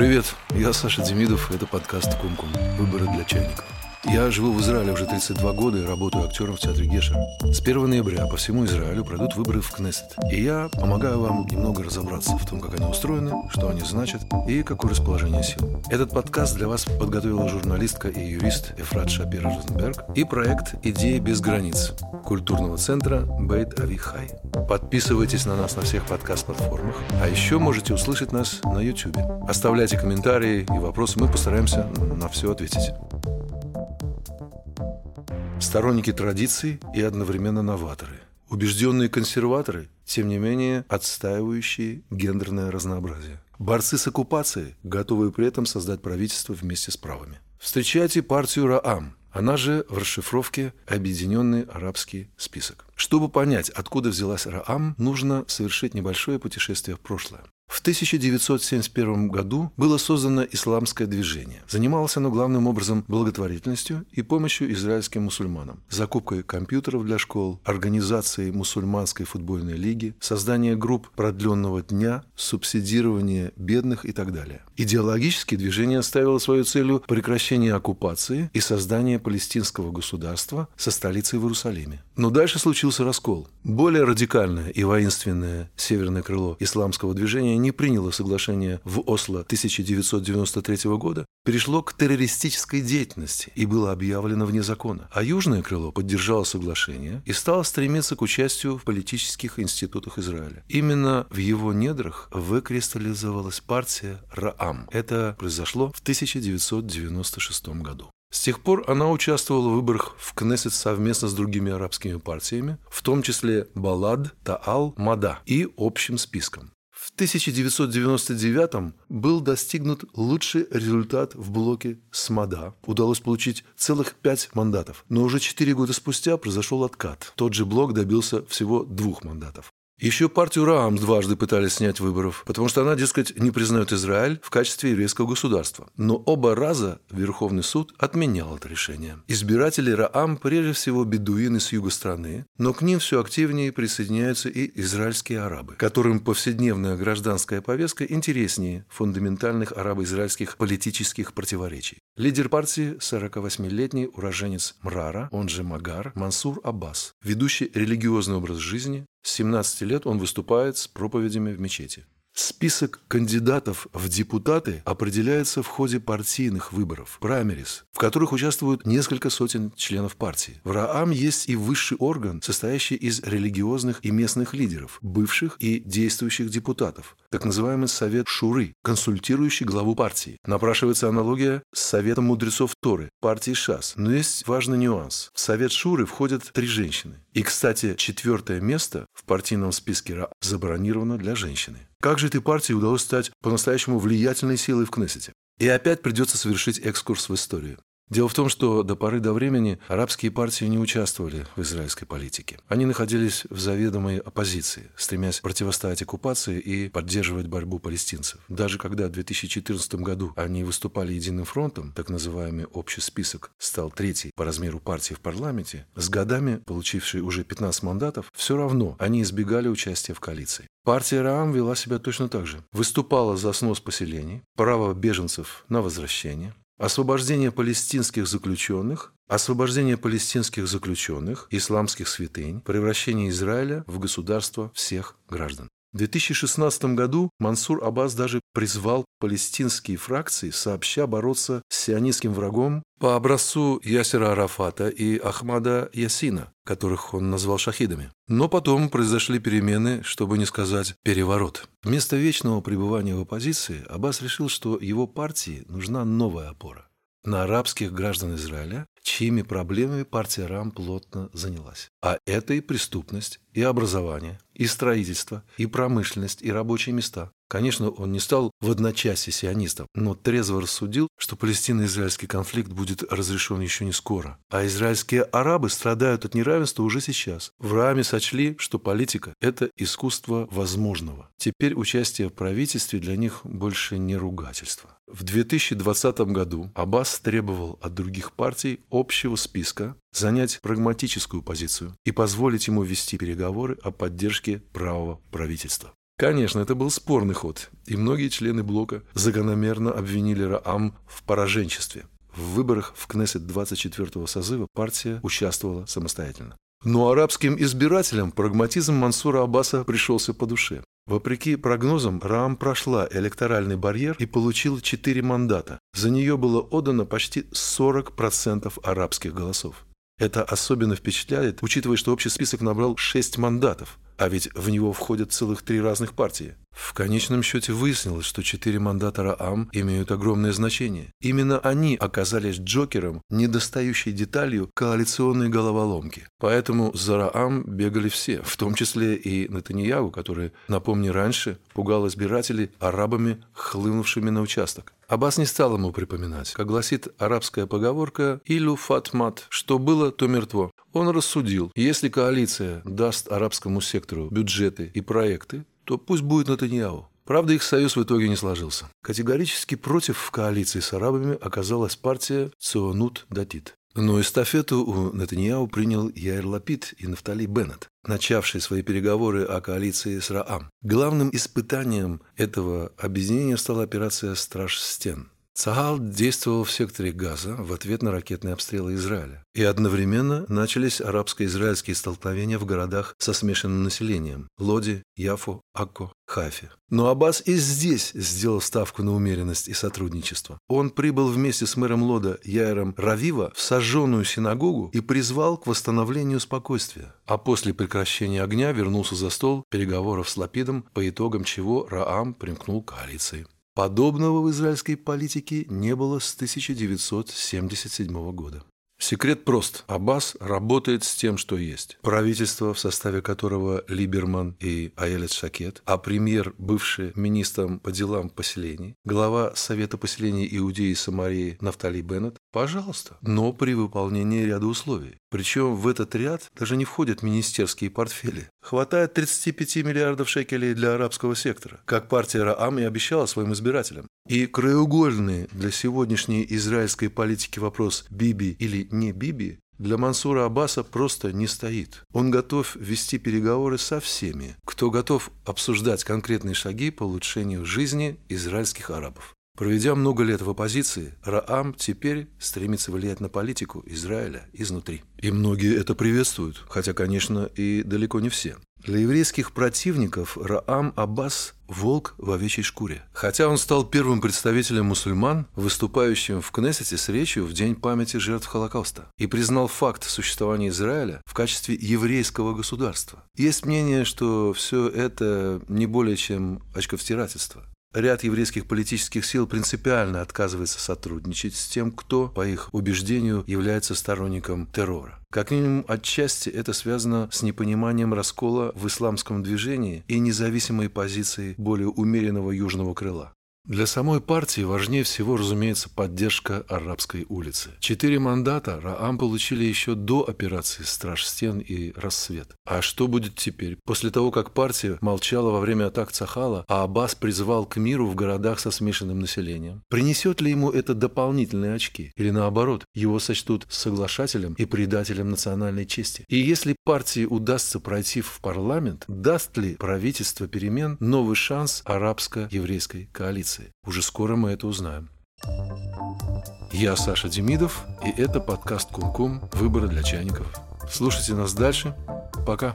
Привет, я Саша Демидов, это подкаст «Кумкум. Выборы для чайников». Я живу в Израиле уже 32 года и работаю актером в театре Геша. С 1 ноября по всему Израилю пройдут выборы в Кнессет. И я помогаю вам немного разобраться в том, как они устроены, что они значат и какое расположение сил. Этот подкаст для вас подготовила журналистка и юрист Эфрат Шапир Розенберг и проект «Идеи без границ» культурного центра Бейт Авихай. Подписывайтесь на нас на всех подкаст-платформах, а еще можете услышать нас на YouTube. Оставляйте комментарии и вопросы, мы постараемся на все ответить сторонники традиций и одновременно новаторы. Убежденные консерваторы, тем не менее отстаивающие гендерное разнообразие. Борцы с оккупацией, готовые при этом создать правительство вместе с правыми. Встречайте партию Раам, она же в расшифровке «Объединенный арабский список». Чтобы понять, откуда взялась Раам, нужно совершить небольшое путешествие в прошлое. В 1971 году было создано исламское движение. Занималось оно главным образом благотворительностью и помощью израильским мусульманам, закупкой компьютеров для школ, организацией мусульманской футбольной лиги, создание групп продленного дня, субсидирование бедных и так далее. Идеологически движение ставило свою целью прекращение оккупации и создание палестинского государства со столицей в Иерусалиме. Но дальше случился раскол. Более радикальное и воинственное северное крыло исламского движения не приняло соглашение в Осло 1993 года, перешло к террористической деятельности и было объявлено вне закона. А южное крыло поддержало соглашение и стало стремиться к участию в политических институтах Израиля. Именно в его недрах выкристаллизовалась партия Раам. Это произошло в 1996 году. С тех пор она участвовала в выборах в Кнессет совместно с другими арабскими партиями, в том числе Балад, Таал, Мада и общим списком. В 1999 был достигнут лучший результат в блоке СМАДА. Удалось получить целых пять мандатов. Но уже четыре года спустя произошел откат. Тот же блок добился всего двух мандатов. Еще партию Раам дважды пытались снять выборов, потому что она, дескать, не признает Израиль в качестве еврейского государства. Но оба раза Верховный суд отменял это решение. Избиратели Раам прежде всего бедуины с юга страны, но к ним все активнее присоединяются и израильские арабы, которым повседневная гражданская повестка интереснее фундаментальных арабо-израильских политических противоречий. Лидер партии, 48-летний уроженец Мрара, он же Магар, Мансур Аббас, ведущий религиозный образ жизни, с 17 лет он выступает с проповедями в мечети. Список кандидатов в депутаты определяется в ходе партийных выборов, праймерис, в которых участвуют несколько сотен членов партии. В РААМ есть и высший орган, состоящий из религиозных и местных лидеров, бывших и действующих депутатов, так называемый Совет Шуры, консультирующий главу партии. Напрашивается аналогия с Советом мудрецов Торы, партии ШАС. Но есть важный нюанс. В Совет Шуры входят три женщины. И, кстати, четвертое место партийном списке забронировано для женщины. Как же этой партии удалось стать по-настоящему влиятельной силой в Кнессете? И опять придется совершить экскурс в историю. Дело в том, что до поры до времени арабские партии не участвовали в израильской политике. Они находились в заведомой оппозиции, стремясь противостоять оккупации и поддерживать борьбу палестинцев. Даже когда в 2014 году они выступали единым фронтом, так называемый общий список стал третий по размеру партии в парламенте, с годами, получившей уже 15 мандатов, все равно они избегали участия в коалиции. Партия Раам вела себя точно так же. Выступала за снос поселений, право беженцев на возвращение, освобождение палестинских заключенных, освобождение палестинских заключенных, исламских святынь, превращение Израиля в государство всех граждан. В 2016 году Мансур Аббас даже призвал палестинские фракции сообща бороться с сионистским врагом по образцу Ясера Арафата и Ахмада Ясина, которых он назвал шахидами. Но потом произошли перемены, чтобы не сказать переворот. Вместо вечного пребывания в оппозиции Аббас решил, что его партии нужна новая опора на арабских граждан Израиля, чьими проблемами партия РАМ плотно занялась. А это и преступность, и образование, и строительство, и промышленность, и рабочие места. Конечно, он не стал в одночасье сионистом, но трезво рассудил, что палестино-израильский конфликт будет разрешен еще не скоро. А израильские арабы страдают от неравенства уже сейчас. В Раме сочли, что политика – это искусство возможного. Теперь участие в правительстве для них больше не ругательство. В 2020 году Аббас требовал от других партий общего списка занять прагматическую позицию и позволить ему вести переговоры о поддержке правого правительства. Конечно, это был спорный ход, и многие члены блока закономерно обвинили Раам в пораженчестве. В выборах в Кнессет 24-го созыва партия участвовала самостоятельно. Но арабским избирателям прагматизм Мансура Аббаса пришелся по душе. Вопреки прогнозам, Раам прошла электоральный барьер и получила 4 мандата. За нее было отдано почти 40% арабских голосов. Это особенно впечатляет, учитывая, что общий список набрал 6 мандатов – а ведь в него входят целых три разных партии. В конечном счете выяснилось, что четыре мандата Раам имеют огромное значение. Именно они оказались Джокером, недостающей деталью коалиционной головоломки. Поэтому за Раам бегали все, в том числе и Натаньягу, который, напомни, раньше пугал избирателей арабами, хлынувшими на участок. Аббас не стал ему припоминать. Как гласит арабская поговорка «Илю фатмат» – что было, то мертво. Он рассудил, если коалиция даст арабскому сектору бюджеты и проекты, то пусть будет Натаньяу. Правда, их союз в итоге не сложился. Категорически против коалиции с арабами оказалась партия Ционут Датит. Но эстафету у Натаньяу принял Яир Лапид и Нафтали Беннет, начавшие свои переговоры о коалиции с Раам. Главным испытанием этого объединения стала операция «Страж стен», Цагал действовал в секторе Газа в ответ на ракетные обстрелы Израиля. И одновременно начались арабско-израильские столкновения в городах со смешанным населением – Лоди, Яфу, Акко, Хафе. Но Аббас и здесь сделал ставку на умеренность и сотрудничество. Он прибыл вместе с мэром Лода Яиром Равива в сожженную синагогу и призвал к восстановлению спокойствия. А после прекращения огня вернулся за стол переговоров с Лапидом, по итогам чего Раам примкнул к коалиции. Подобного в израильской политике не было с 1977 года. Секрет прост. Аббас работает с тем, что есть. Правительство, в составе которого Либерман и Аэлет Шакет, а премьер, бывший министром по делам поселений, глава Совета поселений Иудеи и Самарии Нафтали Беннет, пожалуйста, но при выполнении ряда условий. Причем в этот ряд даже не входят министерские портфели. Хватает 35 миллиардов шекелей для арабского сектора, как партия Раам и обещала своим избирателям. И краеугольный для сегодняшней израильской политики вопрос «Биби или не Биби» для Мансура Аббаса просто не стоит. Он готов вести переговоры со всеми, кто готов обсуждать конкретные шаги по улучшению жизни израильских арабов. Проведя много лет в оппозиции, Раам теперь стремится влиять на политику Израиля изнутри. И многие это приветствуют, хотя, конечно, и далеко не все. Для еврейских противников Раам Аббас – волк в овечьей шкуре. Хотя он стал первым представителем мусульман, выступающим в Кнессете с речью в День памяти жертв Холокоста, и признал факт существования Израиля в качестве еврейского государства. Есть мнение, что все это не более чем очковтирательство. Ряд еврейских политических сил принципиально отказывается сотрудничать с тем, кто, по их убеждению, является сторонником террора. Как минимум, отчасти это связано с непониманием раскола в исламском движении и независимой позиции более умеренного южного крыла. Для самой партии важнее всего, разумеется, поддержка арабской улицы. Четыре мандата Раам получили еще до операции «Страж стен» и «Рассвет». А что будет теперь? После того, как партия молчала во время атак Цахала, а Аббас призывал к миру в городах со смешанным населением? Принесет ли ему это дополнительные очки? Или наоборот, его сочтут соглашателем и предателем национальной чести? И если партии удастся пройти в парламент, даст ли правительство перемен новый шанс арабско-еврейской коалиции? Позиции. Уже скоро мы это узнаем. Я Саша Демидов, и это подкаст Кумкум. Выборы для чайников. Слушайте нас дальше. Пока.